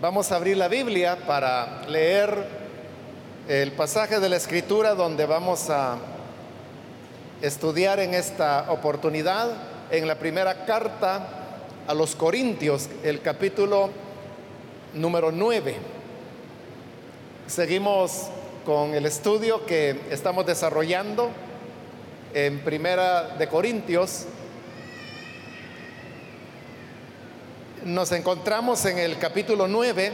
Vamos a abrir la Biblia para leer el pasaje de la escritura donde vamos a estudiar en esta oportunidad en la primera carta a los Corintios, el capítulo número 9. Seguimos con el estudio que estamos desarrollando en Primera de Corintios nos encontramos en el capítulo 9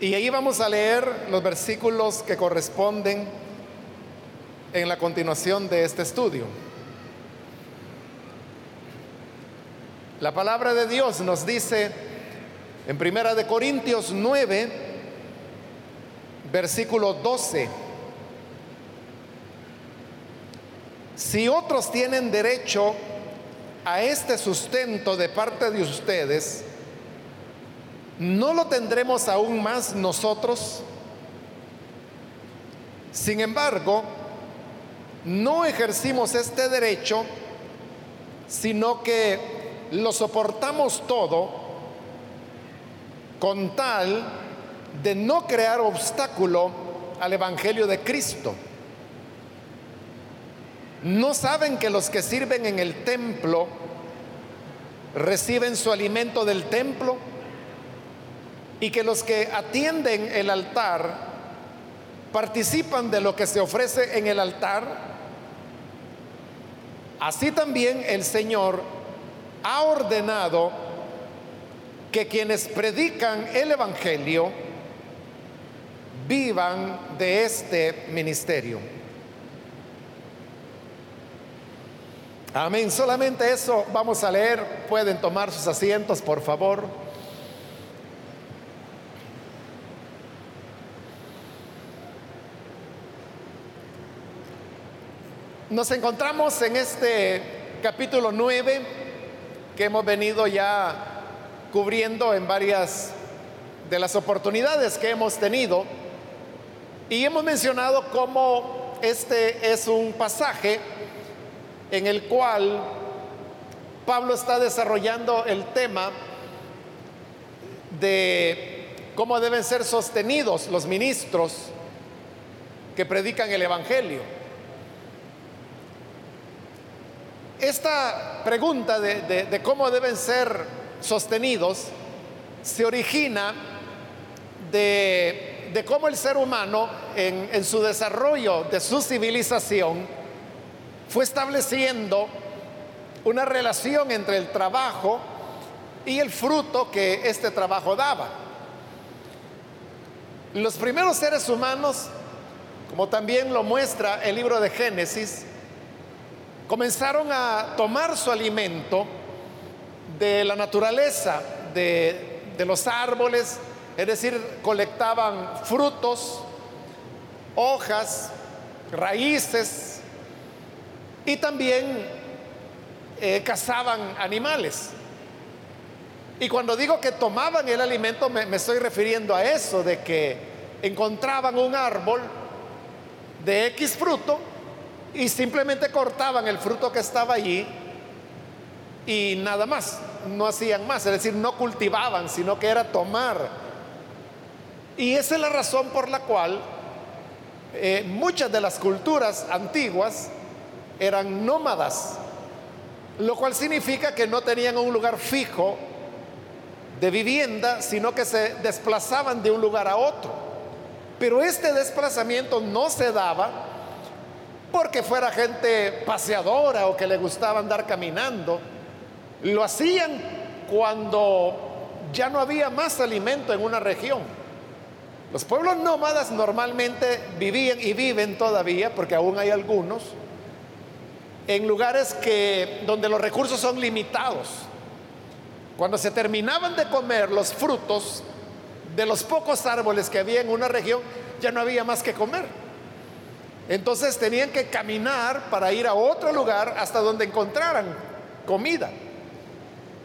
y ahí vamos a leer los versículos que corresponden en la continuación de este estudio. La palabra de Dios nos dice en Primera de Corintios 9, versículo 12, si otros tienen derecho a este sustento de parte de ustedes, ¿no lo tendremos aún más nosotros? Sin embargo, no ejercimos este derecho, sino que lo soportamos todo con tal de no crear obstáculo al Evangelio de Cristo. ¿No saben que los que sirven en el templo reciben su alimento del templo? Y que los que atienden el altar participan de lo que se ofrece en el altar. Así también el Señor ha ordenado que quienes predican el Evangelio vivan de este ministerio. Amén. Solamente eso vamos a leer. Pueden tomar sus asientos, por favor. Nos encontramos en este capítulo 9 que hemos venido ya cubriendo en varias de las oportunidades que hemos tenido y hemos mencionado cómo este es un pasaje en el cual Pablo está desarrollando el tema de cómo deben ser sostenidos los ministros que predican el Evangelio. Esta pregunta de, cómo deben ser sostenidos se origina de, cómo el ser humano en su desarrollo de su civilización fue estableciendo una relación entre el trabajo y el fruto que este trabajo daba. Los primeros seres humanos, como también lo muestra el libro de Génesis, comenzaron a tomar su alimento de la naturaleza, de, los árboles, es decir, colectaban frutos, hojas, raíces, y también eh, cazaban animales. Y cuando digo que tomaban el alimento, me, estoy refiriendo a eso, de que encontraban un árbol de X fruto y simplemente cortaban el fruto que estaba allí y nada más, no hacían más, es decir, no cultivaban, sino que era tomar. Y esa es la razón por la cual eh, muchas de las culturas antiguas eran nómadas, lo cual significa que no tenían un lugar fijo de vivienda, sino que se desplazaban de un lugar a otro. Pero este desplazamiento no se daba porque fuera gente paseadora o que le gustaba andar caminando. Lo hacían cuando ya no había más alimento en una región. Los pueblos nómadas normalmente vivían y viven todavía, porque aún hay algunos, en lugares que, donde los recursos son limitados. Cuando se terminaban de comer los frutos de los pocos árboles que había en una región, ya no había más que comer. Entonces tenían que caminar para ir a otro lugar hasta donde encontraran comida.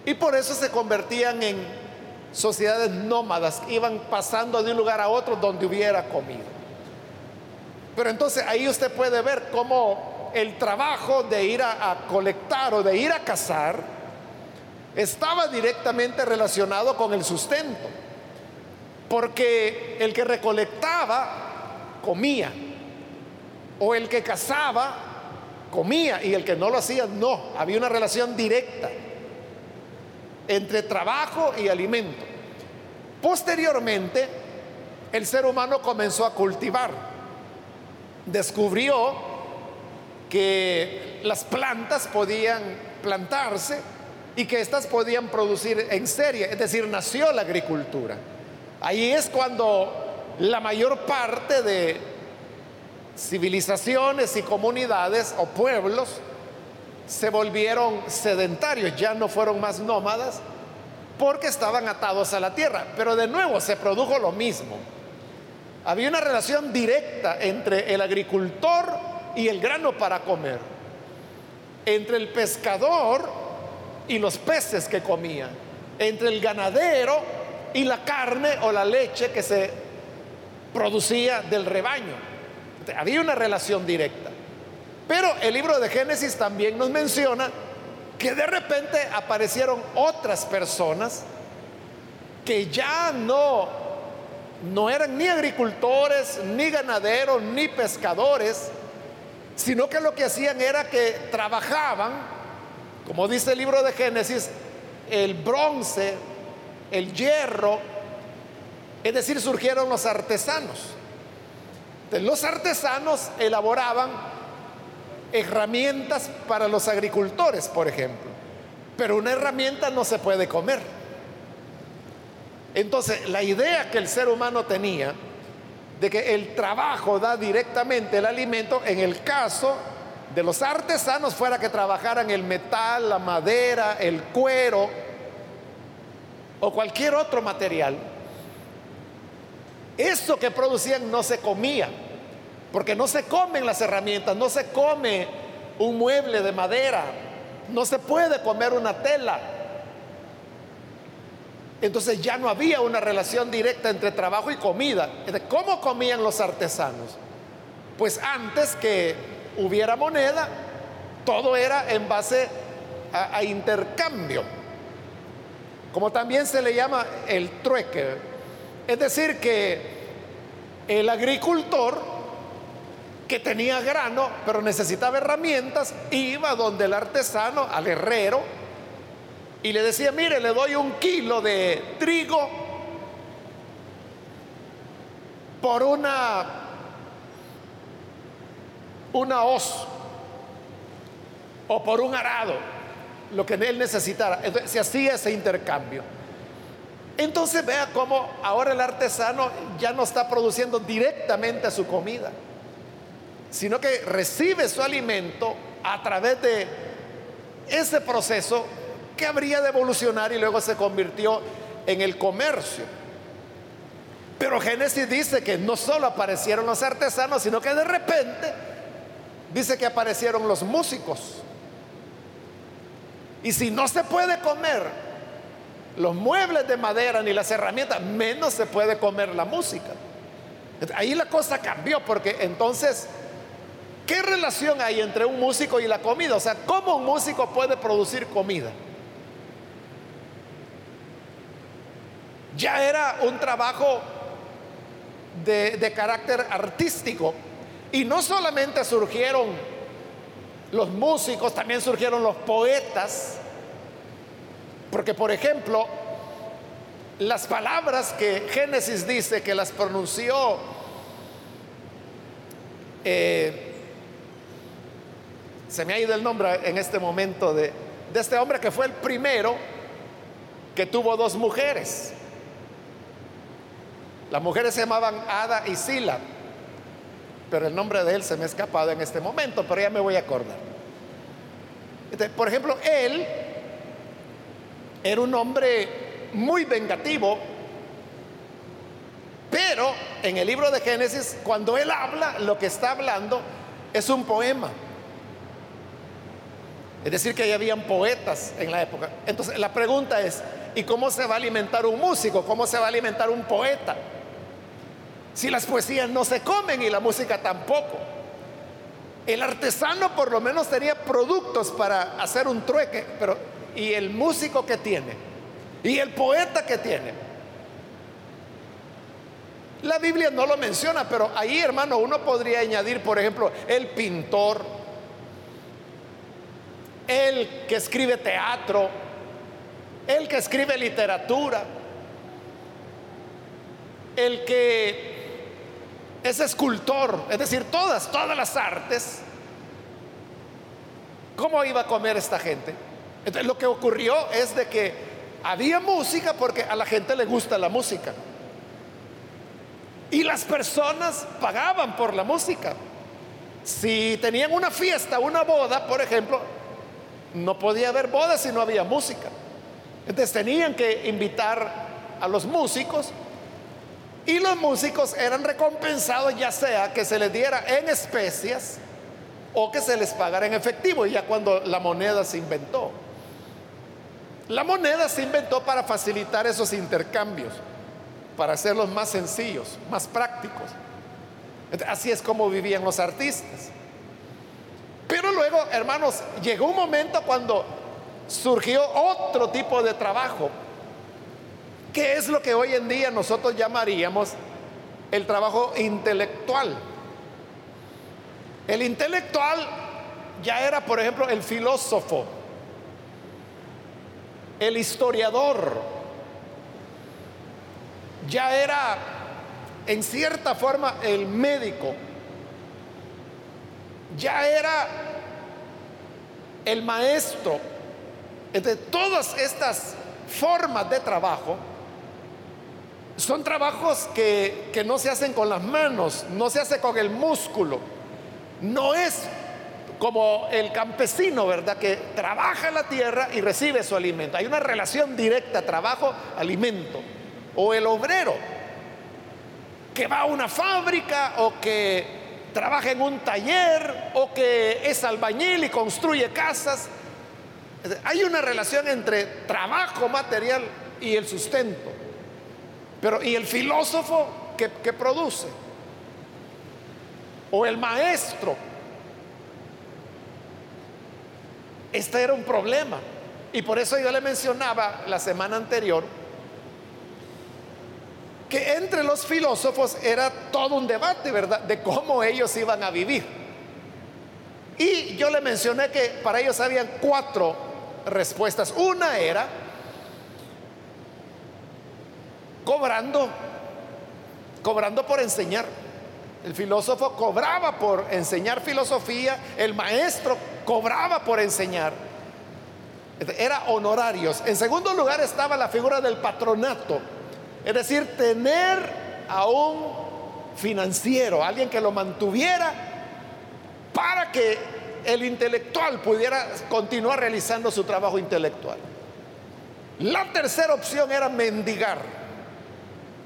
Y por eso se convertían en sociedades nómadas, iban pasando de un lugar a otro donde hubiera comida. Pero entonces ahí usted puede ver cómo el trabajo de ir a, colectar o de ir a cazar estaba directamente relacionado con el sustento. Porque el que recolectaba comía, o el que cazaba comía, y el que no lo hacía no. Había una relación directa entre trabajo y alimento. Posteriormente, el ser humano comenzó a cultivar. Descubrió que las plantas podían plantarse y que éstas podían producir en serie, es decir, nació la agricultura. Ahí es cuando la mayor parte de civilizaciones y comunidades o pueblos se volvieron sedentarios, ya no fueron más nómadas porque estaban atados a la tierra. Pero de nuevo se produjo lo mismo. Había una relación directa entre el agricultor y el grano para comer, entre el pescador y los peces que comía, entre el ganadero y la carne o la leche que se producía del rebaño. Había una relación directa. Pero el libro de Génesis también nos menciona que de repente aparecieron otras personas que ya no no eran ni agricultores, ni ganaderos, ni pescadores, sino que lo que hacían era que trabajaban, como dice el libro de Génesis, el bronce, el hierro, es decir, surgieron los artesanos. los artesanos elaboraban herramientas para los agricultores, por ejemplo, pero una herramienta no se puede comer. Entonces, la idea que el ser humano tenía de que el trabajo da directamente el alimento, en el caso de los artesanos fuera que trabajaran el metal, la madera, el cuero o cualquier otro material, eso que producían no se comía, porque no se comen las herramientas, no se come un mueble de madera, no se puede comer una tela, entonces ya no había una relación directa entre trabajo y comida. ¿Cómo comían los artesanos? Pues antes que hubiera moneda, todo era en base a, intercambio, como también se le llama el trueque. Es decir, que el agricultor que tenía grano, pero necesitaba herramientas, iba donde el artesano, al herrero, y le decía, mire, le doy un kilo de trigo por una, una hoz o por un arado, lo que él necesitara. Entonces se hacía ese intercambio. Entonces vea cómo ahora el artesano ya no está produciendo directamente su comida, sino que recibe su alimento a través de ese proceso que habría de evolucionar y luego se convirtió en el comercio. Pero Génesis dice que no solo aparecieron los artesanos, sino que de repente dice que aparecieron los músicos. Y si no se puede comer los muebles de madera ni las herramientas, menos se puede comer la música. Ahí la cosa cambió porque entonces, ¿qué relación hay entre un músico y la comida? O sea, ¿cómo un músico puede producir comida? Ya era un trabajo de, carácter artístico. Y no solamente surgieron los músicos, también surgieron los poetas. Porque, por ejemplo, las palabras que Génesis dice que las pronunció eh, se me ha ido el nombre en este momento de, de este hombre que fue el primero que tuvo dos mujeres. Las mujeres se llamaban Ada y Sila, pero el nombre de él se me ha escapado en este momento, pero ya me voy a acordar. por ejemplo, él era un hombre muy vengativo, pero en el libro de Génesis, cuando él habla, lo que está hablando es un poema. Es decir, que ya habían poetas en la época. Entonces, la pregunta es, ¿y cómo se va a alimentar un músico? ¿Cómo se va a alimentar un poeta? Si las poesías no se comen y la música tampoco. El artesano por lo menos tenía productos para hacer un trueque, pero ¿y el músico que tiene? ¿Y el poeta que tiene? La Biblia no lo menciona, pero ahí, hermano, uno podría añadir, por ejemplo, el pintor, el que escribe teatro, el que escribe literatura, el que es escultor, es decir, todas, todas las artes. ¿Cómo iba a comer esta gente? Entonces, lo que ocurrió es de que había música porque a la gente le gusta la música. Y las personas pagaban por la música. Si tenían una fiesta, una boda, por ejemplo, no podía haber boda si no había música. Entonces tenían que invitar a los músicos y los músicos eran recompensados ya sea que se les diera en especias o que se les pagara en efectivo, ya cuando la moneda se inventó. La moneda se inventó para facilitar esos intercambios para hacerlos más sencillos, más prácticos. Así es como vivían los artistas. Pero luego, hermanos, llegó un momento cuando surgió otro tipo de trabajo, que es lo que hoy en día nosotros llamaríamos el trabajo intelectual. El intelectual ya era, por ejemplo, el filósofo, el historiador, ya era en cierta forma el médico, ya era el maestro. Entre todas estas formas de trabajo son trabajos que, que no se hacen con las manos, no se hace con el músculo, no es como el campesino, ¿verdad? Que trabaja la tierra y recibe su alimento. Hay una relación directa, trabajo-alimento o el obrero que va a una fábrica o que trabaja en un taller o que es albañil y construye casas. Hay una relación entre trabajo material y el sustento. Pero ¿y el filósofo que, produce? O el maestro. Este era un problema. Y por eso yo le mencionaba la semana anterior que entre los filósofos era todo un debate, ¿verdad? De cómo ellos iban a vivir. Y yo le mencioné que para ellos habían cuatro respuestas. Una era cobrando, cobrando por enseñar. El filósofo cobraba por enseñar filosofía, el maestro cobraba por enseñar. Era honorarios. En segundo lugar estaba la figura del patronato es decir, tener a un financiero, alguien que lo mantuviera para que el intelectual pudiera continuar realizando su trabajo intelectual. La tercera opción era mendigar,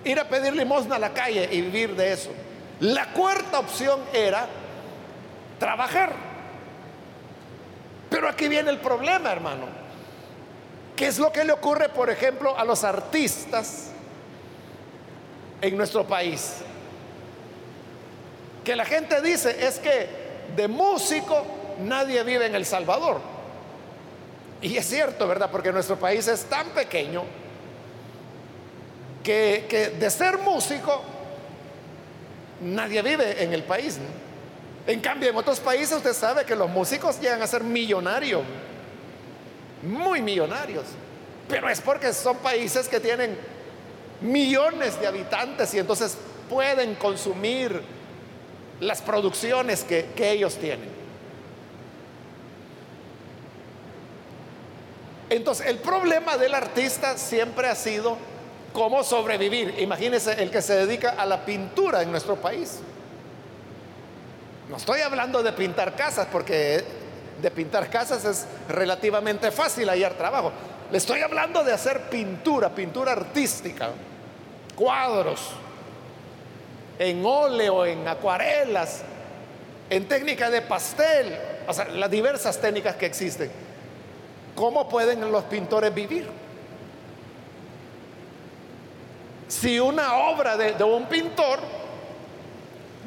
ir a pedir limosna a la calle y vivir de eso. La cuarta opción era trabajar. Pero aquí viene el problema, hermano. ¿Qué es lo que le ocurre, por ejemplo, a los artistas en nuestro país. Que la gente dice es que de músico nadie vive en El Salvador. Y es cierto, ¿verdad? Porque nuestro país es tan pequeño que, de ser músico nadie vive en el país. En cambio, en otros países usted sabe que los músicos llegan a ser millonarios, muy millonarios. Pero es porque son países que tienen millones de habitantes y entonces pueden consumir las producciones que, ellos tienen. Entonces, el problema del artista siempre ha sido cómo sobrevivir. Imagínense el que se dedica a la pintura en nuestro país. No estoy hablando de pintar casas, porque de pintar casas es relativamente fácil hallar trabajo. Le estoy hablando de hacer pintura, pintura artística, cuadros, en óleo, en acuarelas, en técnica de pastel, o sea, las diversas técnicas que existen. ¿Cómo pueden los pintores vivir? Si una obra de, un pintor,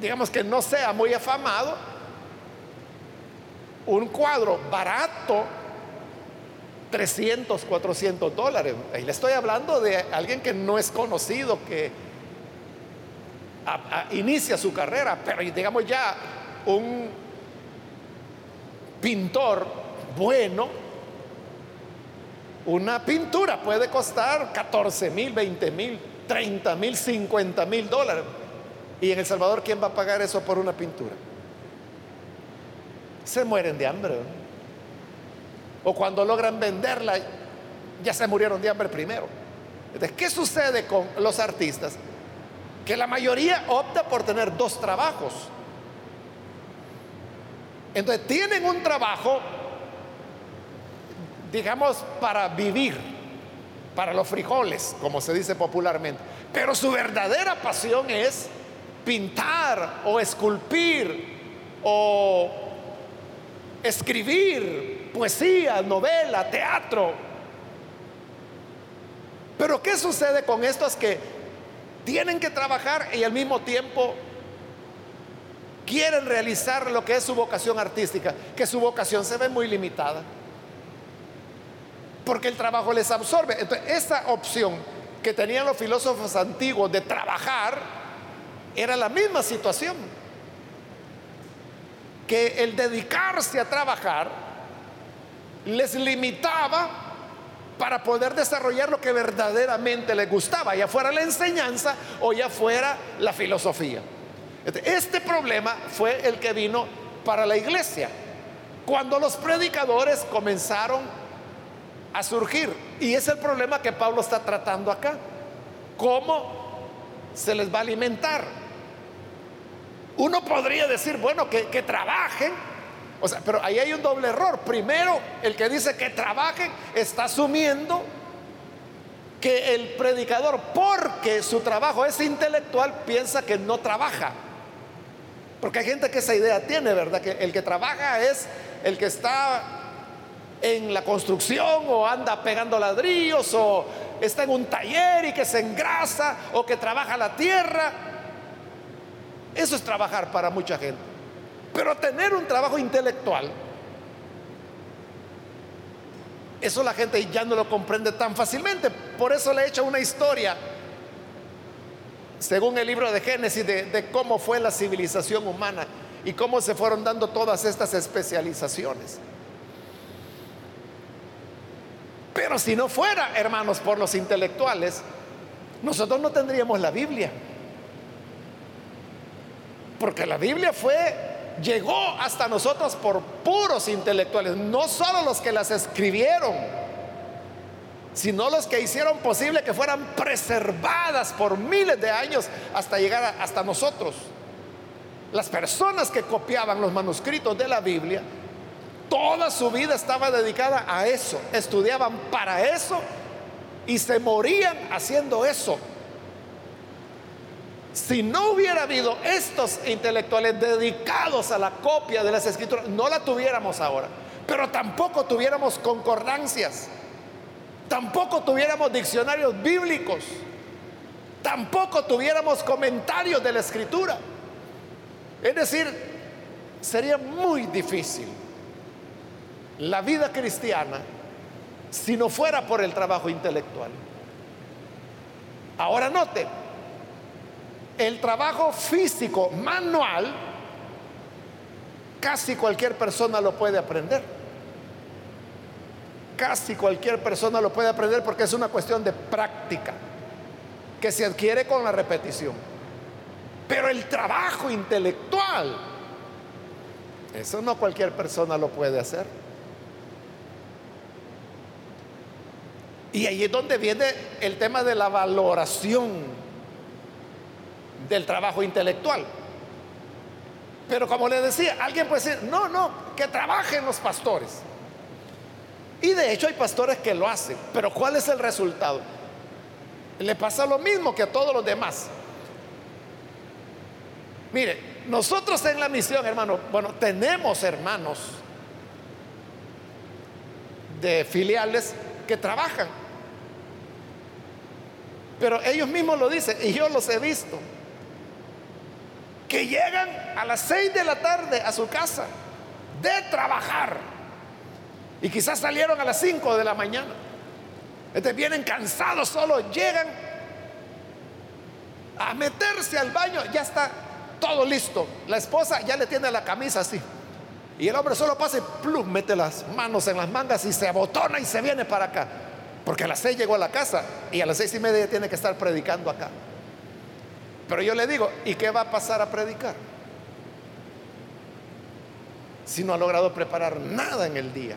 digamos que no sea muy afamado, un cuadro barato 300, 400 dólares. Ahí le estoy hablando de alguien que no es conocido, que inicia su carrera, pero digamos ya un pintor bueno, una pintura puede costar 14 mil, 20 mil, 30 mil, 50 mil dólares. ¿Y en El Salvador quién va a pagar eso por una pintura? Se mueren de hambre. O cuando logran venderla, ya se murieron de hambre primero. Entonces, ¿qué sucede con los artistas? Que la mayoría opta por tener dos trabajos. Entonces, tienen un trabajo, digamos, para vivir, para los frijoles, como se dice popularmente. Pero su verdadera pasión es pintar o esculpir o escribir poesía, novela, teatro. Pero ¿qué sucede con estos que tienen que trabajar y al mismo tiempo quieren realizar lo que es su vocación artística? Que su vocación se ve muy limitada. Porque el trabajo les absorbe. Entonces, esa opción que tenían los filósofos antiguos de trabajar era la misma situación. Que el dedicarse a trabajar les limitaba para poder desarrollar lo que verdaderamente les gustaba, ya fuera la enseñanza o ya fuera la filosofía. Este, problema fue el que vino para la iglesia, cuando los predicadores comenzaron a surgir. Y es el problema que Pablo está tratando acá. ¿Cómo se les va a alimentar? Uno podría decir, bueno, que, que trabajen, o sea, pero ahí hay un doble error. Primero, el que dice que trabajen está asumiendo que el predicador, porque su trabajo es intelectual, piensa que no trabaja. Porque hay gente que esa idea tiene, ¿verdad? Que el que trabaja es el que está en la construcción o anda pegando ladrillos o está en un taller y que se engrasa o que trabaja la tierra. Eso es trabajar para mucha gente. Pero tener un trabajo intelectual, eso la gente ya no lo comprende tan fácilmente. Por eso le he hecho una historia, según el libro de Génesis, de, de cómo fue la civilización humana y cómo se fueron dando todas estas especializaciones. Pero si no fuera, hermanos, por los intelectuales, nosotros no tendríamos la Biblia. Porque la Biblia fue llegó hasta nosotros por puros intelectuales, no solo los que las escribieron, sino los que hicieron posible que fueran preservadas por miles de años hasta llegar hasta nosotros. Las personas que copiaban los manuscritos de la Biblia, toda su vida estaba dedicada a eso, estudiaban para eso y se morían haciendo eso. Si no hubiera habido estos intelectuales dedicados a la copia de las escrituras, no la tuviéramos ahora. Pero tampoco tuviéramos concordancias. Tampoco tuviéramos diccionarios bíblicos. Tampoco tuviéramos comentarios de la escritura. Es decir, sería muy difícil la vida cristiana si no fuera por el trabajo intelectual. Ahora note, el trabajo físico manual, casi cualquier persona lo puede aprender. Casi cualquier persona lo puede aprender porque es una cuestión de práctica que se adquiere con la repetición. Pero el trabajo intelectual, eso no cualquier persona lo puede hacer. Y ahí es donde viene el tema de la valoración del trabajo intelectual. Pero como le decía, alguien puede decir, no, no, que trabajen los pastores. Y de hecho hay pastores que lo hacen, pero ¿cuál es el resultado? Le pasa lo mismo que a todos los demás. Mire, nosotros en la misión, hermano, bueno, tenemos hermanos de filiales que trabajan. Pero ellos mismos lo dicen y yo los he visto que llegan a las 6 de la tarde a su casa de trabajar y quizás salieron a las 5 de la mañana. Entonces vienen cansados solo, llegan a meterse al baño, ya está todo listo. La esposa ya le tiene la camisa así. Y el hombre solo pasa y plum, mete las manos en las mangas y se abotona y se viene para acá. Porque a las seis llegó a la casa y a las seis y media tiene que estar predicando acá. Pero yo le digo, ¿y qué va a pasar a predicar? Si no ha logrado preparar nada en el día.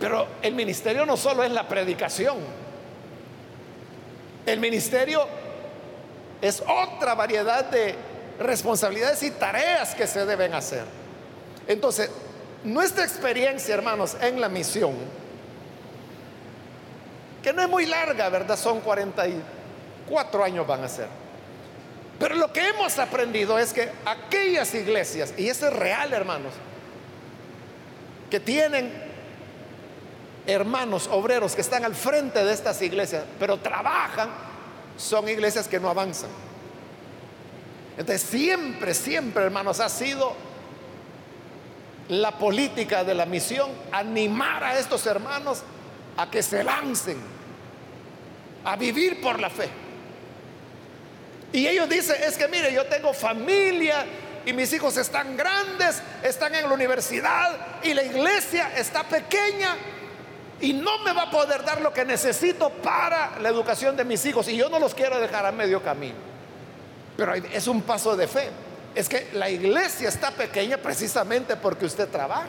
Pero el ministerio no solo es la predicación. El ministerio es otra variedad de responsabilidades y tareas que se deben hacer. Entonces, nuestra experiencia, hermanos, en la misión, que no es muy larga, ¿verdad? Son 44 años van a ser. Pero lo que hemos aprendido es que aquellas iglesias, y eso es real, hermanos, que tienen hermanos obreros que están al frente de estas iglesias, pero trabajan, son iglesias que no avanzan. Entonces siempre, siempre, hermanos, ha sido la política de la misión animar a estos hermanos a que se lancen, a vivir por la fe. Y ellos dicen, es que mire, yo tengo familia y mis hijos están grandes, están en la universidad y la iglesia está pequeña y no me va a poder dar lo que necesito para la educación de mis hijos y yo no los quiero dejar a medio camino. Pero es un paso de fe. Es que la iglesia está pequeña precisamente porque usted trabaja.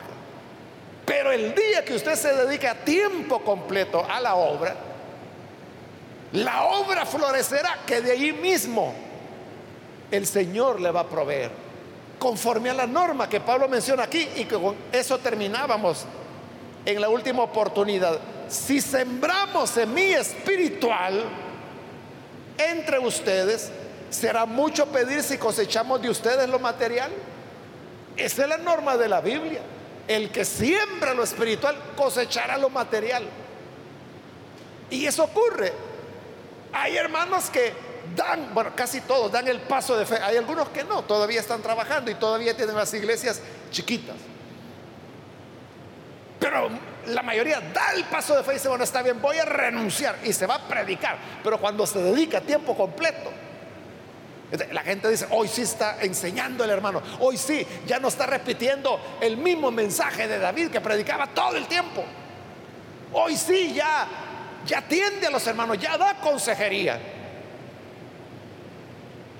Pero el día que usted se dedique a tiempo completo a la obra, la obra florecerá que de ahí mismo el Señor le va a proveer. Conforme a la norma que Pablo menciona aquí y que con eso terminábamos en la última oportunidad. Si sembramos semilla espiritual entre ustedes, ¿Será mucho pedir si cosechamos de ustedes lo material? Esa es la norma de la Biblia. El que siembra lo espiritual cosechará lo material. Y eso ocurre. Hay hermanos que dan, bueno, casi todos dan el paso de fe. Hay algunos que no, todavía están trabajando y todavía tienen las iglesias chiquitas. Pero la mayoría da el paso de fe y dice, bueno, está bien, voy a renunciar y se va a predicar. Pero cuando se dedica tiempo completo, la gente dice, hoy sí está enseñando el hermano, hoy sí, ya no está repitiendo el mismo mensaje de David que predicaba todo el tiempo. Hoy sí, ya, ya atiende a los hermanos, ya da consejería.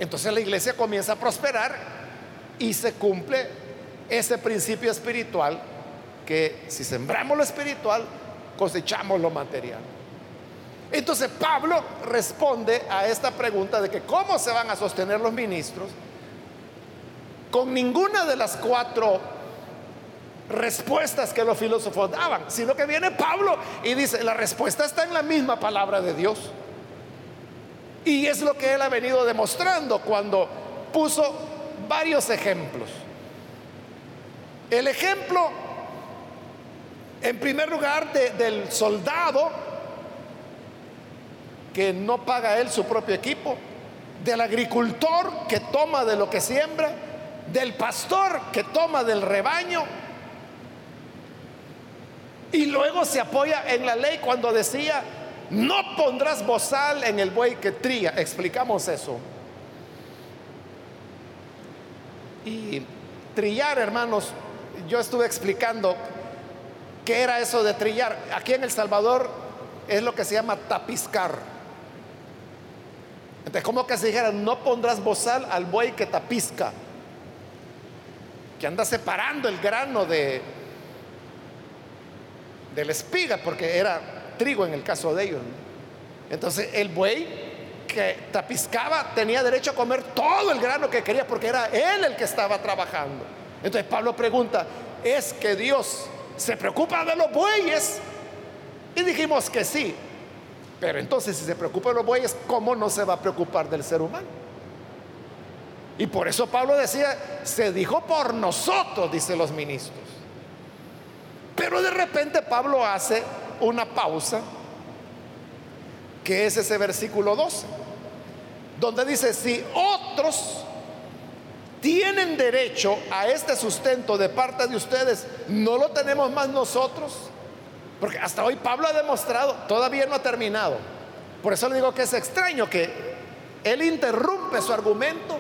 Entonces la iglesia comienza a prosperar y se cumple ese principio espiritual que si sembramos lo espiritual, cosechamos lo material. Entonces Pablo responde a esta pregunta de que cómo se van a sostener los ministros con ninguna de las cuatro respuestas que los filósofos daban, sino que viene Pablo y dice, la respuesta está en la misma palabra de Dios. Y es lo que él ha venido demostrando cuando puso varios ejemplos. El ejemplo, en primer lugar, del soldado que no paga él su propio equipo, del agricultor que toma de lo que siembra, del pastor que toma del rebaño. Y luego se apoya en la ley cuando decía, no pondrás bozal en el buey que tría. Explicamos eso. Y trillar, hermanos, yo estuve explicando qué era eso de trillar. Aquí en El Salvador es lo que se llama tapiscar. Entonces, como que se dijera, no pondrás bozal al buey que tapizca, que anda separando el grano de, de la espiga, porque era trigo en el caso de ellos. Entonces, el buey que tapizcaba tenía derecho a comer todo el grano que quería, porque era él el que estaba trabajando. Entonces, Pablo pregunta, ¿es que Dios se preocupa de los bueyes? Y dijimos que sí, pero entonces si se preocupa de los bueyes, ¿cómo no se va a preocupar del ser humano? Y por eso Pablo decía, se dijo por nosotros, dice los ministros. Pero de repente Pablo hace una pausa, que es ese versículo 12, donde dice, si otros tienen derecho a este sustento de parte de ustedes, ¿no lo tenemos más nosotros? Porque hasta hoy Pablo ha demostrado, todavía no ha terminado, Por eso le digo que es extraño que él interrumpe su argumento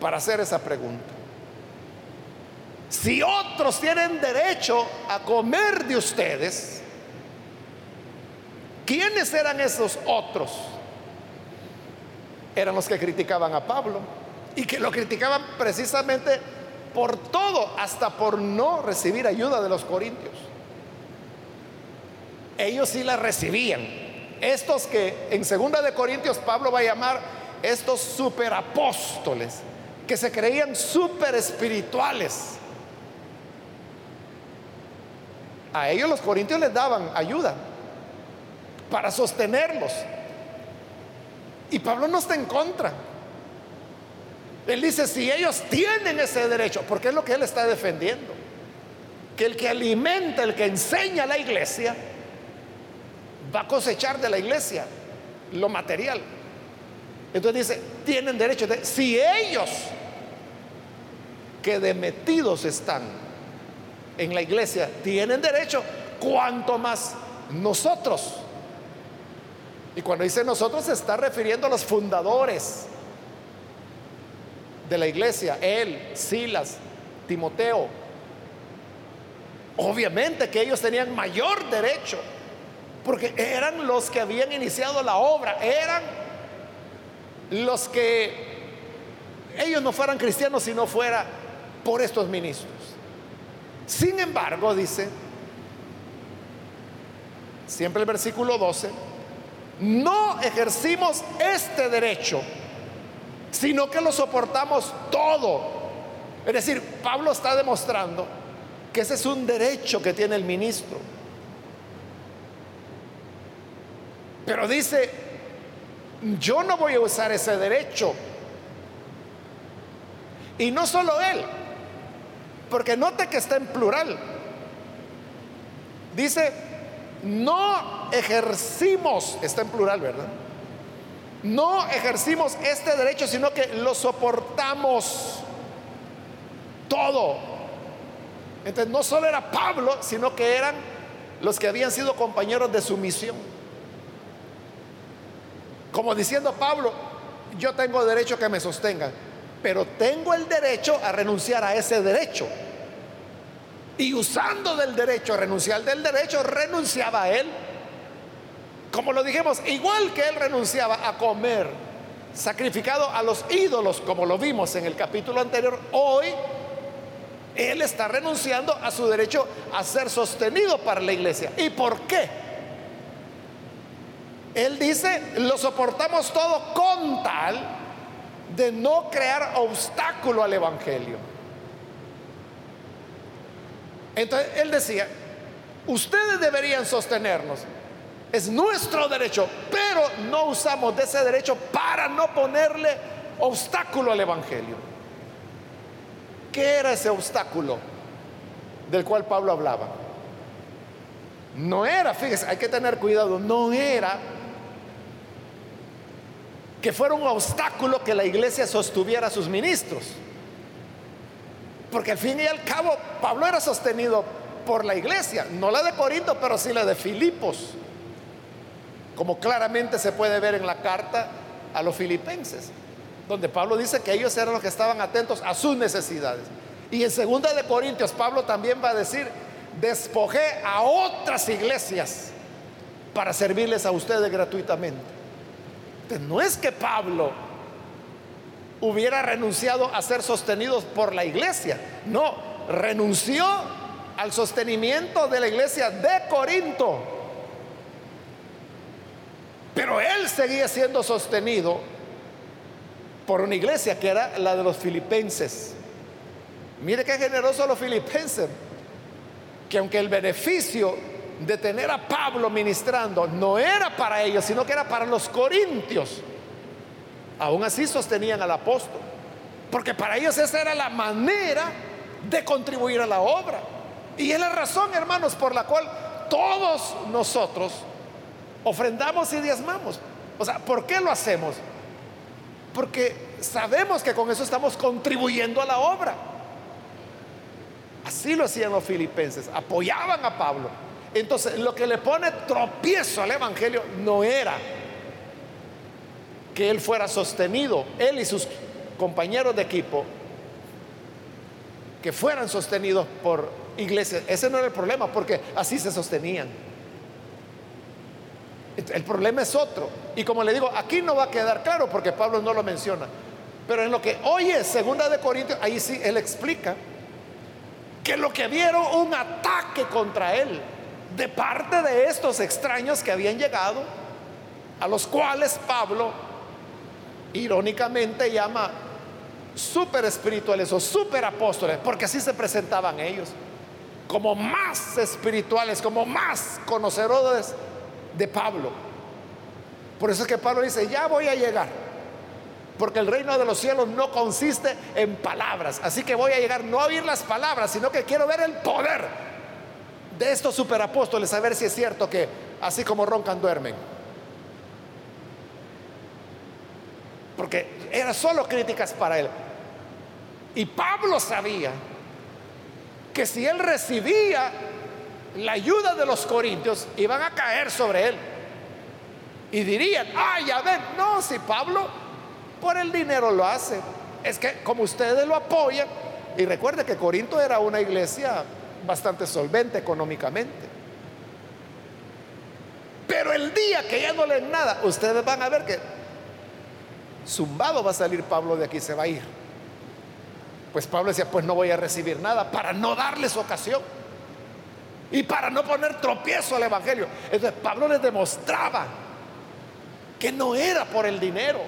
para hacer esa pregunta. Si otros tienen derecho a comer de ustedes, ¿quiénes eran esos otros? Eran los que criticaban a Pablo y que lo criticaban precisamente por todo, hasta por no recibir ayuda de los corintios. Ellos sí la recibían. Estos que en segunda de Corintios Pablo va a llamar estos superapóstoles, que se creían super espirituales. A ellos los corintios les daban ayuda para sostenerlos. Y Pablo no está en contra. Él dice, si ellos tienen ese derecho, porque es lo que él está defendiendo, que el que alimenta, el que enseña a la iglesia, va a cosechar de la iglesia lo material. Entonces dice, tienen derecho, de, si ellos que demetidos están en la iglesia tienen derecho, cuanto más nosotros. Y cuando dice nosotros se está refiriendo a los fundadores de la iglesia, él, Silas, Timoteo. Obviamente que ellos tenían mayor derecho, porque eran los que habían iniciado la obra, eran los que ellos no fueran cristianos si no fuera por estos ministros. Sin embargo, dice, siempre el versículo 12, no ejercimos este derecho sino que lo soportamos todo. Es decir, Pablo está demostrando que ese es un derecho que tiene el ministro. Pero dice, yo no voy a usar ese derecho. Y no solo él, porque note que está en plural. Dice, no ejercimos, está en plural, ¿verdad? no ejercimos este derecho, sino que lo soportamos todo. Entonces no solo era Pablo, sino que eran los que habían sido compañeros de su misión. Como diciendo Pablo, yo tengo derecho a que me sostengan, pero tengo el derecho a renunciar a ese derecho. Y usando del derecho a renunciar del derecho, renunciaba a él como lo dijimos, igual que él renunciaba a comer sacrificado a los ídolos, como lo vimos en el capítulo anterior, hoy él está renunciando a su derecho a ser sostenido para la iglesia. ¿Y por qué? Él dice, lo soportamos todo con tal de no crear obstáculo al Evangelio. Entonces él decía, ustedes deberían sostenernos, es nuestro derecho, pero no usamos de ese derecho para no ponerle obstáculo al Evangelio. ¿Qué era ese obstáculo del cual Pablo hablaba? No era, fíjese, hay que tener cuidado, no era que fuera un obstáculo que la iglesia sostuviera a sus ministros. Porque al fin y al cabo, Pablo era sostenido por la iglesia, no la de Corinto, pero sí la de Filipos como claramente se puede ver en la carta a los filipenses, donde Pablo dice que ellos eran los que estaban atentos a sus necesidades. Y en segunda de Corintios Pablo también va a decir, despojé a otras iglesias para servirles a ustedes gratuitamente. No es que Pablo hubiera renunciado a ser sostenidos por la iglesia, no, renunció al sostenimiento de la iglesia de Corinto. Pero él seguía siendo sostenido por una iglesia que era la de los filipenses. Mire qué generoso los filipenses, que aunque el beneficio de tener a Pablo ministrando no era para ellos, sino que era para los corintios, aún así sostenían al apóstol, porque para ellos esa era la manera de contribuir a la obra. Y es la razón, hermanos, por la cual todos nosotros ofrendamos y diezmamos. O sea, ¿por qué lo hacemos? Porque sabemos que con eso estamos contribuyendo a la obra. Así lo hacían los filipenses, apoyaban a Pablo. Entonces, lo que le pone tropiezo al Evangelio no era que él fuera sostenido, él y sus compañeros de equipo, que fueran sostenidos por iglesias. Ese no era el problema, porque así se sostenían. El problema es otro. Y como le digo, aquí no va a quedar claro porque Pablo no lo menciona. Pero en lo que hoy es segunda de Corintios, ahí sí él explica que lo que vieron un ataque contra él de parte de estos extraños que habían llegado, a los cuales Pablo irónicamente llama super espirituales o super apóstoles, porque así se presentaban ellos, como más espirituales, como más conocedores de Pablo. Por eso es que Pablo dice, ya voy a llegar, porque el reino de los cielos no consiste en palabras, así que voy a llegar no a oír las palabras, sino que quiero ver el poder de estos superapóstoles, a ver si es cierto que así como roncan, duermen. Porque eran solo críticas para él. Y Pablo sabía que si él recibía la ayuda de los corintios, iban a caer sobre él. Y dirían, ah, ya ven, no, si Pablo por el dinero lo hace. Es que como ustedes lo apoyan, y recuerde que Corinto era una iglesia bastante solvente económicamente. Pero el día que ya no leen nada, ustedes van a ver que zumbado va a salir Pablo de aquí, se va a ir. Pues Pablo decía, pues no voy a recibir nada para no darles ocasión y para no poner tropiezo al Evangelio. Entonces Pablo les demostraba que no era por el dinero.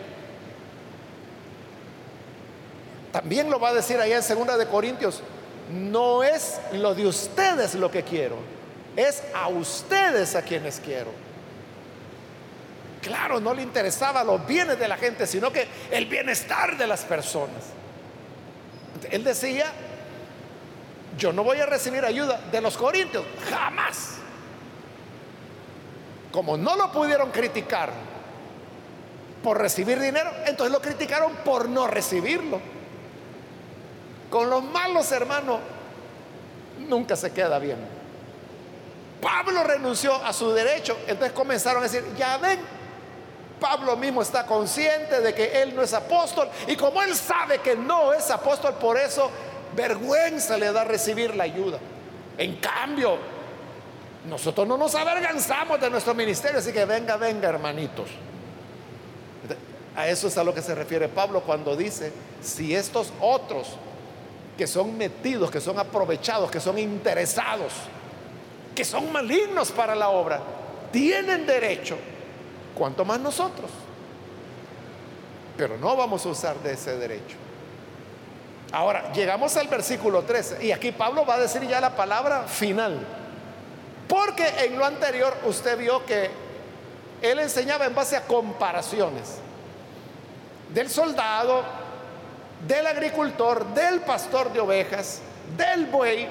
También lo va a decir allá en segunda de Corintios, no es lo de ustedes lo que quiero, es a ustedes a quienes quiero. Claro, no le interesaba los bienes de la gente, sino que el bienestar de las personas. Él decía, yo no voy a recibir ayuda de los corintios, jamás. Como no lo pudieron criticar por recibir dinero, entonces lo criticaron por no recibirlo. Con los malos hermanos nunca se queda bien. Pablo renunció a su derecho, entonces comenzaron a decir, ya ven, Pablo mismo está consciente de que él no es apóstol y como él sabe que no es apóstol, por eso vergüenza le da recibir la ayuda. En cambio, nosotros no nos avergonzamos de nuestro ministerio, así que venga, venga, hermanitos. A eso es a lo que se refiere Pablo cuando dice, si estos otros que son metidos, que son aprovechados, que son interesados, que son malignos para la obra, tienen derecho cuanto más nosotros. Pero no vamos a usar de ese derecho. Ahora, llegamos al versículo 13 y aquí Pablo va a decir ya la palabra final. Porque en lo anterior usted vio que él enseñaba en base a comparaciones del soldado, del agricultor, del pastor de ovejas, del buey.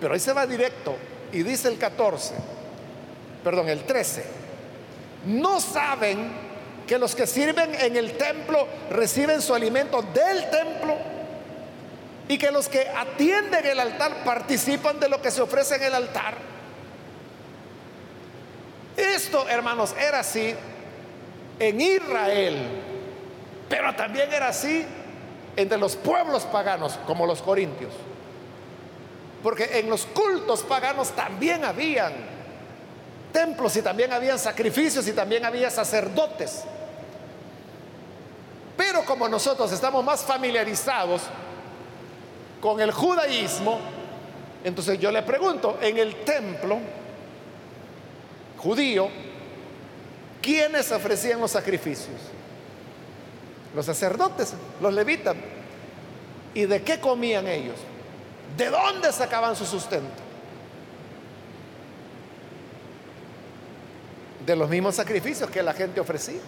Pero ahí se va directo y dice el 14 perdón, el 13, no saben que los que sirven en el templo reciben su alimento del templo y que los que atienden el altar participan de lo que se ofrece en el altar. Esto, hermanos, era así en Israel, pero también era así entre los pueblos paganos, como los corintios. Porque en los cultos paganos también habían templos y también habían sacrificios y también había sacerdotes. Pero como nosotros estamos más familiarizados con el judaísmo, entonces yo le pregunto, en el templo judío, ¿quiénes ofrecían los sacrificios? Los sacerdotes, los levitas. ¿Y de qué comían ellos? ¿De dónde sacaban su sustento? de los mismos sacrificios que la gente ofrecía.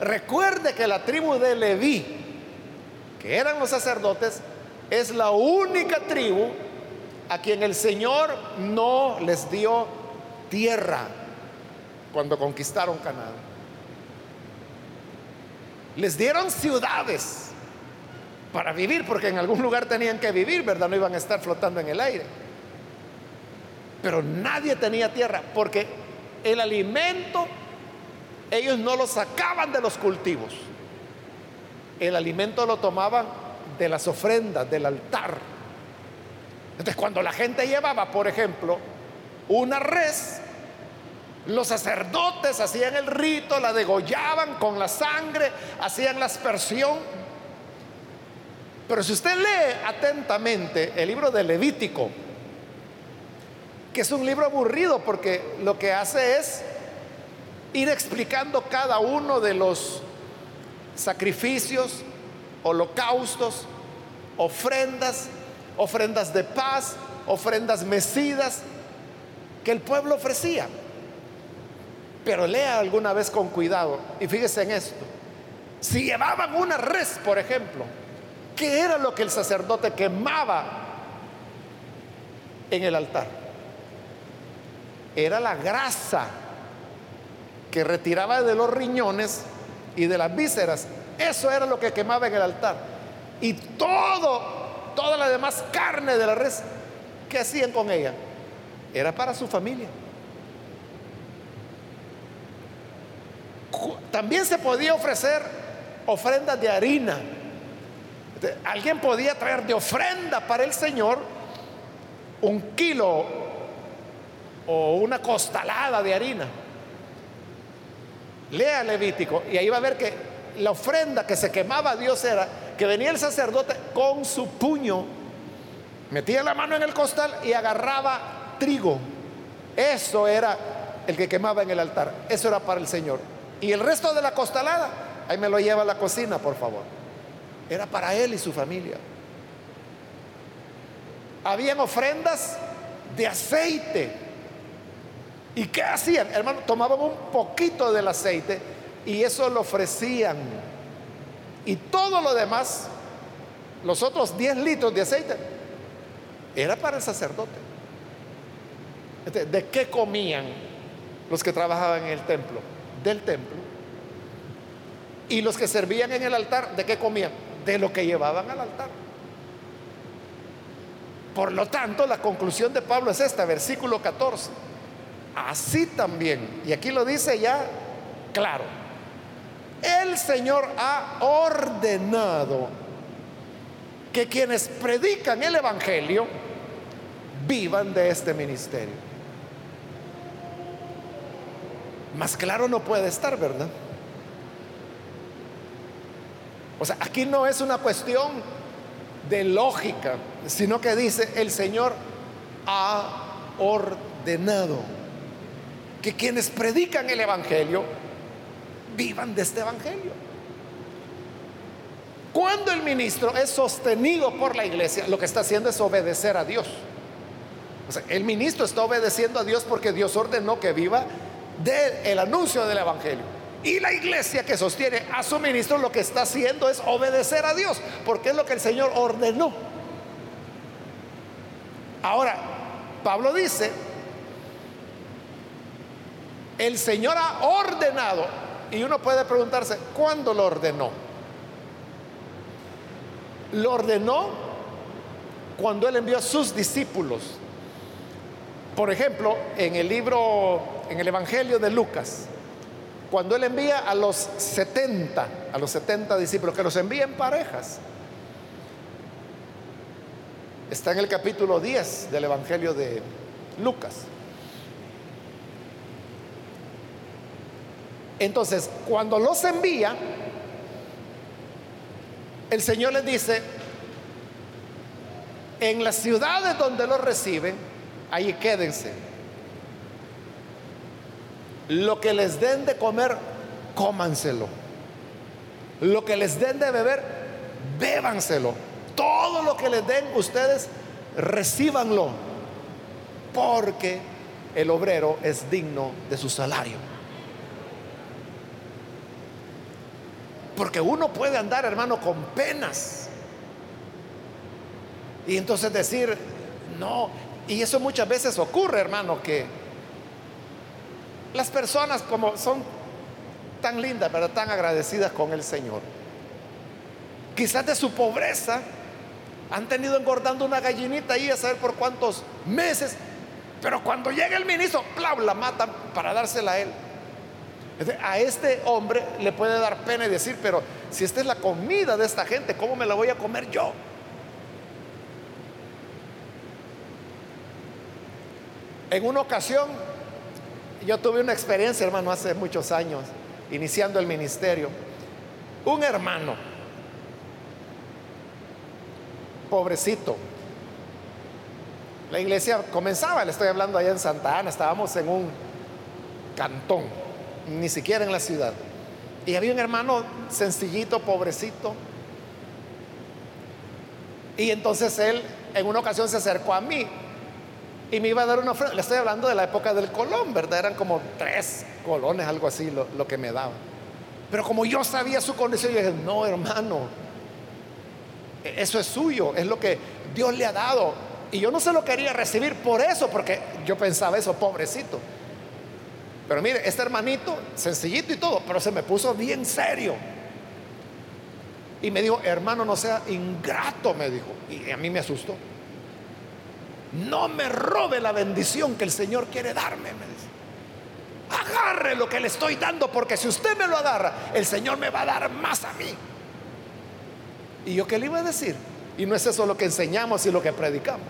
Recuerde que la tribu de Leví, que eran los sacerdotes, es la única tribu a quien el Señor no les dio tierra cuando conquistaron Canaán. Les dieron ciudades para vivir, porque en algún lugar tenían que vivir, ¿verdad? No iban a estar flotando en el aire. Pero nadie tenía tierra, porque el alimento ellos no lo sacaban de los cultivos. El alimento lo tomaban de las ofrendas, del altar. Entonces, cuando la gente llevaba, por ejemplo, una res, los sacerdotes hacían el rito, la degollaban con la sangre, hacían la aspersión. Pero si usted lee atentamente el libro de Levítico, que es un libro aburrido porque lo que hace es ir explicando cada uno de los sacrificios, holocaustos, ofrendas, ofrendas de paz, ofrendas mecidas que el pueblo ofrecía. Pero lea alguna vez con cuidado y fíjese en esto. Si llevaban una res, por ejemplo, ¿qué era lo que el sacerdote quemaba en el altar? Era la grasa que retiraba de los riñones y de las vísceras. Eso era lo que quemaba en el altar. Y todo toda la demás carne de la res, ¿qué hacían con ella? Era para su familia. También se podía ofrecer ofrendas de harina. Alguien podía traer de ofrenda para el Señor un kilo o una costalada de harina. Lea Levítico y ahí va a ver que la ofrenda que se quemaba a Dios era que venía el sacerdote con su puño, metía la mano en el costal y agarraba trigo. Eso era el que quemaba en el altar. Eso era para el Señor. Y el resto de la costalada, ahí me lo lleva a la cocina, por favor. Era para él y su familia. Habían ofrendas de aceite. ¿Y qué hacían? Hermano, tomaban un poquito del aceite y eso lo ofrecían y todo lo demás, los otros 10 litros de aceite, era para el sacerdote. Este, ¿De qué comían los que trabajaban en el templo? Del templo. Y los que servían en el altar, ¿de qué comían? De lo que llevaban al altar. Por lo tanto, la conclusión de Pablo es esta, versículo 14. Así también, y aquí lo dice ya claro, el Señor ha ordenado que quienes predican el Evangelio vivan de este ministerio. Más claro no puede estar, ¿verdad? O sea, aquí no es una cuestión de lógica, sino que dice, el Señor ha ordenado que quienes predican el Evangelio vivan de este evangelio. Cuando el ministro es sostenido por la iglesia, lo que está haciendo es obedecer a Dios. O sea, el ministro está obedeciendo a Dios porque Dios ordenó que viva del anuncio del evangelio. Y la iglesia que sostiene a su ministro lo que está haciendo es obedecer a Dios, porque es lo que el Señor ordenó. Ahora, Pablo dice, el Señor ha ordenado y uno puede preguntarse, ¿cuándo lo ordenó? Lo ordenó cuando él envió a sus discípulos. Por ejemplo, en el libro, en el Evangelio de Lucas, cuando él envía a los 70, a los 70 discípulos, que los envía en parejas. Está en el capítulo 10 del Evangelio de Lucas. Entonces, cuando los envía, el Señor les dice, en las ciudades donde los reciben, ahí quédense. Lo que les den de comer, cómanselo. Lo que les den de beber, bébanselo. Todo lo que les den ustedes, recíbanlo. Porque el obrero es digno de su salario. Porque uno puede andar, hermano, con penas. Y entonces decir, no, y eso muchas veces ocurre, hermano, que las personas como son tan lindas, pero tan agradecidas con el Señor, quizás de su pobreza han tenido engordando una gallinita ahí a saber por cuántos meses, pero cuando llega el ministro, la matan para dársela a él. A este hombre le puede dar pena y decir, pero si esta es la comida de esta gente, ¿cómo me la voy a comer yo? En una ocasión, yo tuve una experiencia, hermano, hace muchos años, iniciando el ministerio. Un hermano, pobrecito, la iglesia comenzaba, le estoy hablando allá en Santa Ana, estábamos en un cantón, ni siquiera en la ciudad. Y había un hermano sencillito, pobrecito. Y entonces él en una ocasión se acercó a mí y me iba a dar una ofrenda. Le estoy hablando de la época del colón, ¿verdad? Eran como tres colones, algo así, lo, lo que me daba. Pero como yo sabía su condición, yo dije, no, hermano, eso es suyo, es lo que Dios le ha dado. Y yo no se lo quería recibir por eso, porque yo pensaba eso, pobrecito. Pero mire, este hermanito, sencillito y todo, pero se me puso bien serio. Y me dijo, hermano, no sea ingrato, me dijo. Y a mí me asustó. No me robe la bendición que el Señor quiere darme, me dice. Agarre lo que le estoy dando, porque si usted me lo agarra, el Señor me va a dar más a mí. ¿Y yo qué le iba a decir? Y no es eso lo que enseñamos y lo que predicamos.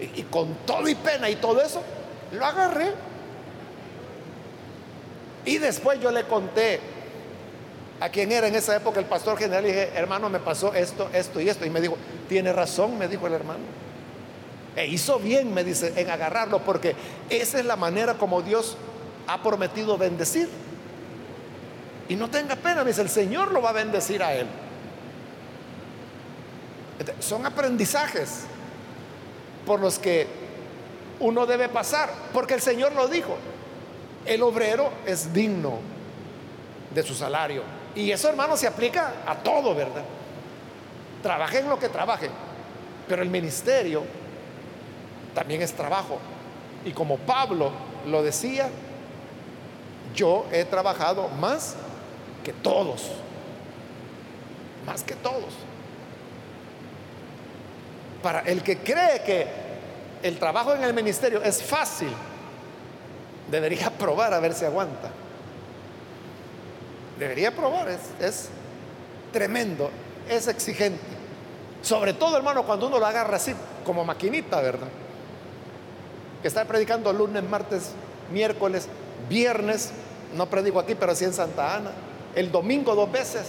Y, con todo y pena y todo eso, lo agarré. Y después yo le conté a quien era en esa época el pastor general y dije, hermano, me pasó esto, esto y esto. Y me dijo, tiene razón, me dijo el hermano. E hizo bien, me dice, en agarrarlo, porque esa es la manera como Dios ha prometido bendecir. Y no tenga pena, dice, el Señor lo va a bendecir a él. Son aprendizajes por los que uno debe pasar, porque el Señor lo dijo. El obrero es digno de su salario. Y eso, hermano, se aplica a todo, ¿verdad? Trabajen lo que trabajen. Pero el ministerio también es trabajo. Y como Pablo lo decía, yo he trabajado más que todos. Más que todos. Para el que cree que el trabajo en el ministerio es fácil, debería probar a ver si aguanta. Debería probar, es, es tremendo, es exigente. Sobre todo, hermano, cuando uno lo agarra así, como maquinita, ¿verdad? Que está predicando lunes, martes, miércoles, viernes, no predico aquí, pero sí en Santa Ana, el domingo dos veces.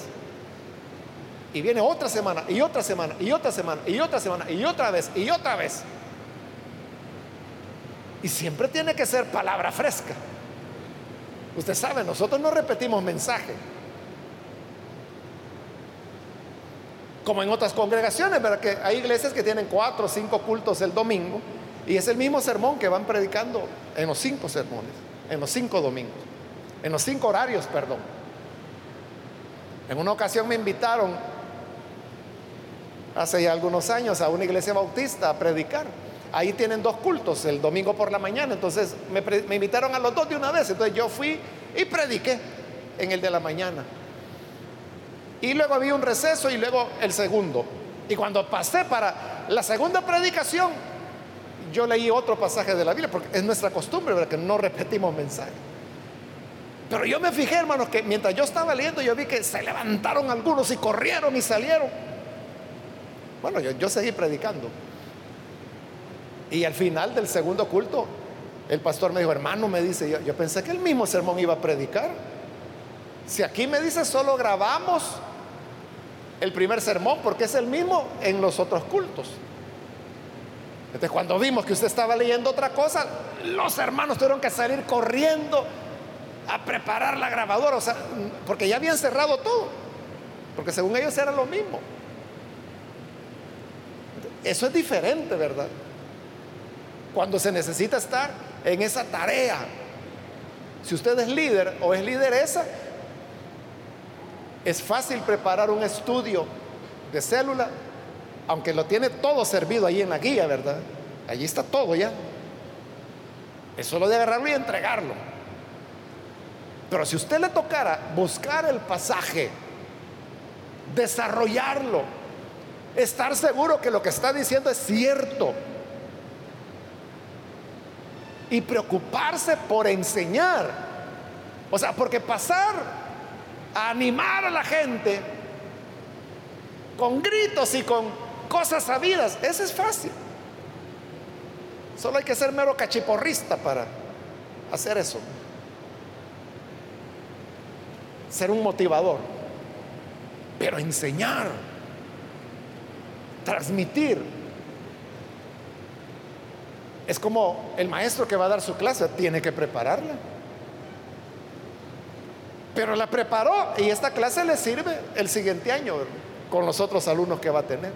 Y viene otra semana, y otra semana, y otra semana, y otra semana, y otra vez, y otra vez. Y siempre tiene que ser palabra fresca. Usted sabe, nosotros no repetimos mensaje. Como en otras congregaciones, ¿verdad? Que hay iglesias que tienen cuatro o cinco cultos el domingo y es el mismo sermón que van predicando en los cinco sermones, en los cinco domingos, en los cinco horarios, perdón. En una ocasión me invitaron hace ya algunos años a una iglesia bautista a predicar. Ahí tienen dos cultos, el domingo por la mañana. Entonces me, invitaron a los dos de una vez. Entonces yo fui y prediqué en el de la mañana. Y luego había un receso y luego el segundo. Y cuando pasé para la segunda predicación, yo leí otro pasaje de la Biblia, porque es nuestra costumbre, ¿verdad? que no repetimos mensajes. Pero yo me fijé, hermanos, que mientras yo estaba leyendo, yo vi que se levantaron algunos y corrieron y salieron. Bueno, yo, seguí predicando. Y al final del segundo culto, el pastor me dijo, hermano, me dice, yo, yo pensé que el mismo sermón iba a predicar. Si aquí me dice, solo grabamos el primer sermón, porque es el mismo en los otros cultos. Entonces, cuando vimos que usted estaba leyendo otra cosa, los hermanos tuvieron que salir corriendo a preparar la grabadora, o sea, porque ya habían cerrado todo, porque según ellos era lo mismo. Eso es diferente, ¿verdad? Cuando se necesita estar en esa tarea. Si usted es líder o es lideresa, es fácil preparar un estudio de célula, aunque lo tiene todo servido ahí en la guía, ¿verdad? Allí está todo ya. Es solo de agarrarlo y entregarlo. Pero si usted le tocara buscar el pasaje, desarrollarlo, estar seguro que lo que está diciendo es cierto. Y preocuparse por enseñar. O sea, porque pasar a animar a la gente con gritos y con cosas sabidas, eso es fácil. Solo hay que ser mero cachiporrista para hacer eso. Ser un motivador. Pero enseñar, transmitir. Es como el maestro que va a dar su clase, tiene que prepararla. Pero la preparó y esta clase le sirve el siguiente año con los otros alumnos que va a tener.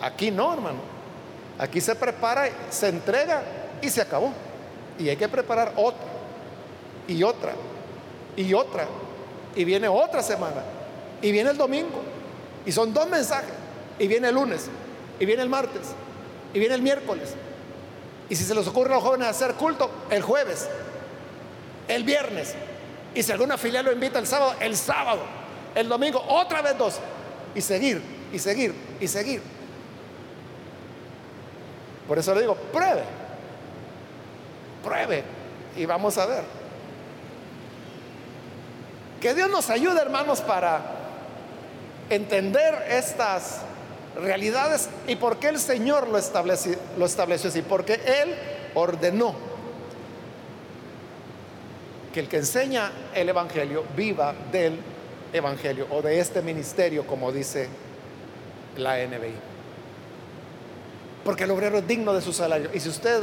Aquí no, hermano. Aquí se prepara, se entrega y se acabó. Y hay que preparar otra y otra y otra. Y viene otra semana. Y viene el domingo. Y son dos mensajes. Y viene el lunes. Y viene el martes. Y viene el miércoles. Y si se les ocurre a los jóvenes hacer culto, el jueves. El viernes. Y si alguna filial lo invita el sábado, el sábado. El domingo, otra vez dos. Y seguir, y seguir, y seguir. Por eso le digo, pruebe. Pruebe. Y vamos a ver. Que Dios nos ayude, hermanos, para entender estas realidades y por qué el Señor lo estableció, lo estableció así. Porque Él ordenó que el que enseña el Evangelio viva del Evangelio o de este ministerio, como dice la NBI porque el obrero es digno de su salario. Y si usted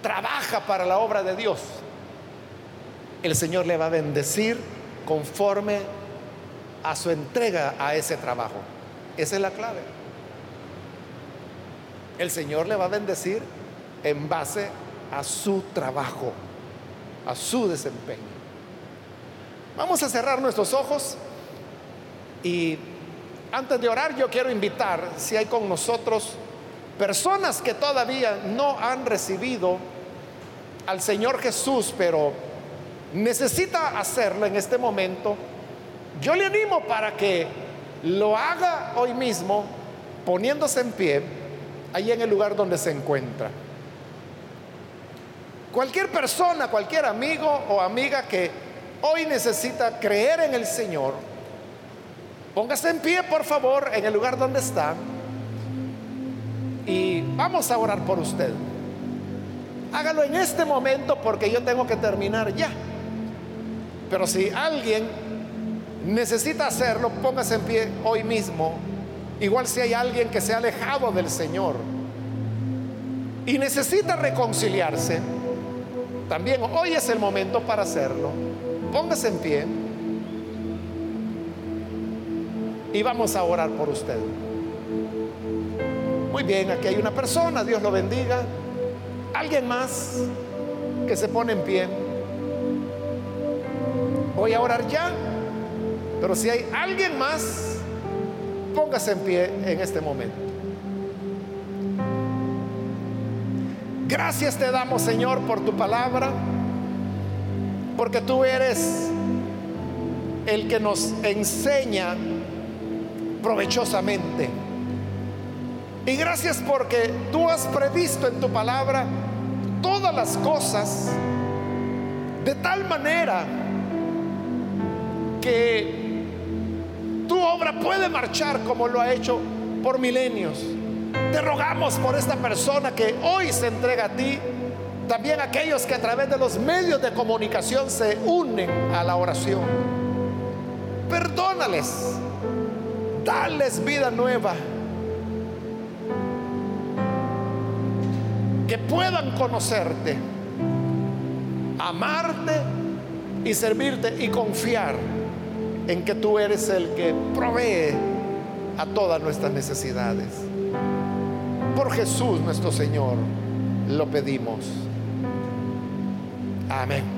trabaja para la obra de Dios, el Señor le va a bendecir conforme a su entrega a ese trabajo. Esa es la clave. El Señor le va a bendecir en base a su trabajo, a su desempeño. Vamos a cerrar nuestros ojos y antes de orar yo quiero invitar, si hay con nosotros Personas que todavía no han recibido al Señor Jesús, pero necesita hacerlo en este momento, yo le animo para que lo haga hoy mismo poniéndose en pie ahí en el lugar donde se encuentra. Cualquier persona, cualquier amigo o amiga que hoy necesita creer en el Señor, póngase en pie por favor en el lugar donde está y vamos a orar por usted. Hágalo en este momento porque yo tengo que terminar ya. Pero si alguien necesita hacerlo, póngase en pie hoy mismo. Igual si hay alguien que se ha alejado del Señor y necesita reconciliarse, también hoy es el momento para hacerlo. Póngase en pie y vamos a orar por usted. Muy bien, aquí hay una persona, Dios lo bendiga. Alguien más que se pone en pie. Voy a orar ya, pero si hay alguien más, póngase en pie en este momento. Gracias te damos, Señor, por tu palabra, porque tú eres el que nos enseña provechosamente y gracias porque tú has previsto en tu palabra todas las cosas de tal manera que tu obra puede marchar como lo ha hecho por milenios. Te rogamos por esta persona que hoy se entrega a ti, también aquellos que a través de los medios de comunicación se unen a la oración. Perdónales, dales vida nueva que puedan conocerte, amarte y servirte y confiar en que tú eres el que provee a todas nuestras necesidades. Por Jesús nuestro Señor lo pedimos. Amén.